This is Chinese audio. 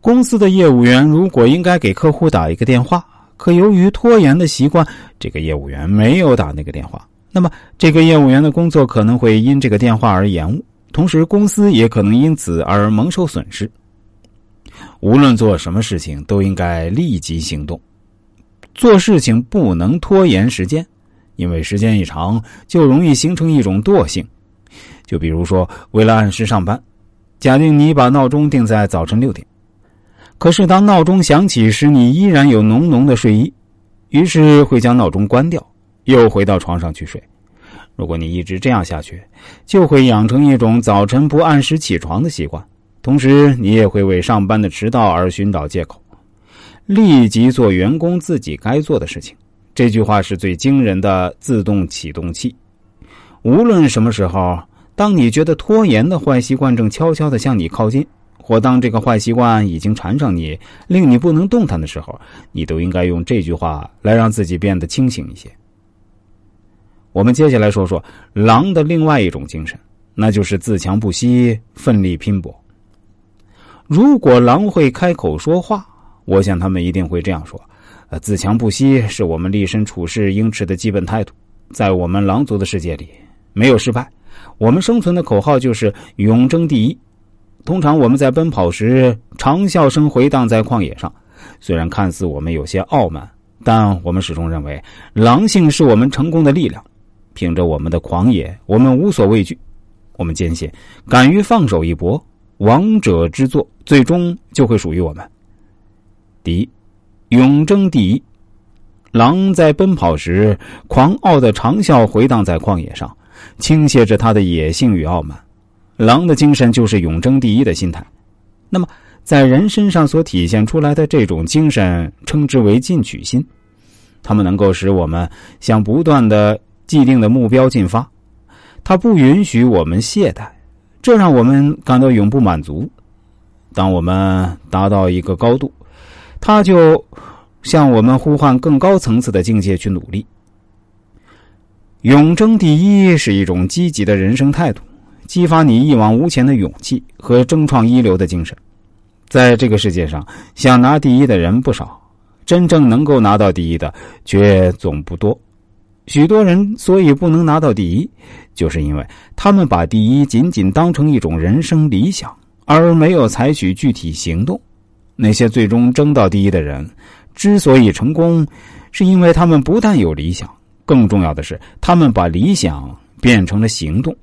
公司的业务员如果应该给客户打一个电话，可由于拖延的习惯，这个业务员没有打那个电话，那么这个业务员的工作可能会因这个电话而延误，同时公司也可能因此而蒙受损失。无论做什么事情，都应该立即行动，做事情不能拖延时间，因为时间一长，就容易形成一种惰性。就比如说，为了按时上班，假定你把闹钟定在早晨六点。可是，当闹钟响起时，你依然有浓浓的睡意，于是会将闹钟关掉，又回到床上去睡。如果你一直这样下去，就会养成一种早晨不按时起床的习惯，同时你也会为上班的迟到而寻找借口。立即做员工自己该做的事情，这句话是最惊人的自动启动器。无论什么时候，当你觉得拖延的坏习惯正悄悄的向你靠近。或当这个坏习惯已经缠上你，令你不能动弹的时候，你都应该用这句话来让自己变得清醒一些。我们接下来说说狼的另外一种精神，那就是自强不息、奋力拼搏。如果狼会开口说话，我想他们一定会这样说：“呃，自强不息是我们立身处世应持的基本态度。在我们狼族的世界里，没有失败。我们生存的口号就是永争第一。”通常我们在奔跑时，长啸声回荡在旷野上。虽然看似我们有些傲慢，但我们始终认为，狼性是我们成功的力量。凭着我们的狂野，我们无所畏惧。我们坚信，敢于放手一搏，王者之作最终就会属于我们。第一，永争第一。狼在奔跑时，狂傲的长啸回荡在旷野上，倾泻着它的野性与傲慢。狼的精神就是永争第一的心态，那么在人身上所体现出来的这种精神，称之为进取心。他们能够使我们向不断的既定的目标进发，它不允许我们懈怠，这让我们感到永不满足。当我们达到一个高度，他就向我们呼唤更高层次的境界去努力。永争第一是一种积极的人生态度。激发你一往无前的勇气和争创一流的精神，在这个世界上，想拿第一的人不少，真正能够拿到第一的却总不多。许多人所以不能拿到第一，就是因为他们把第一仅仅当成一种人生理想，而没有采取具体行动。那些最终争到第一的人，之所以成功，是因为他们不但有理想，更重要的是，他们把理想变成了行动。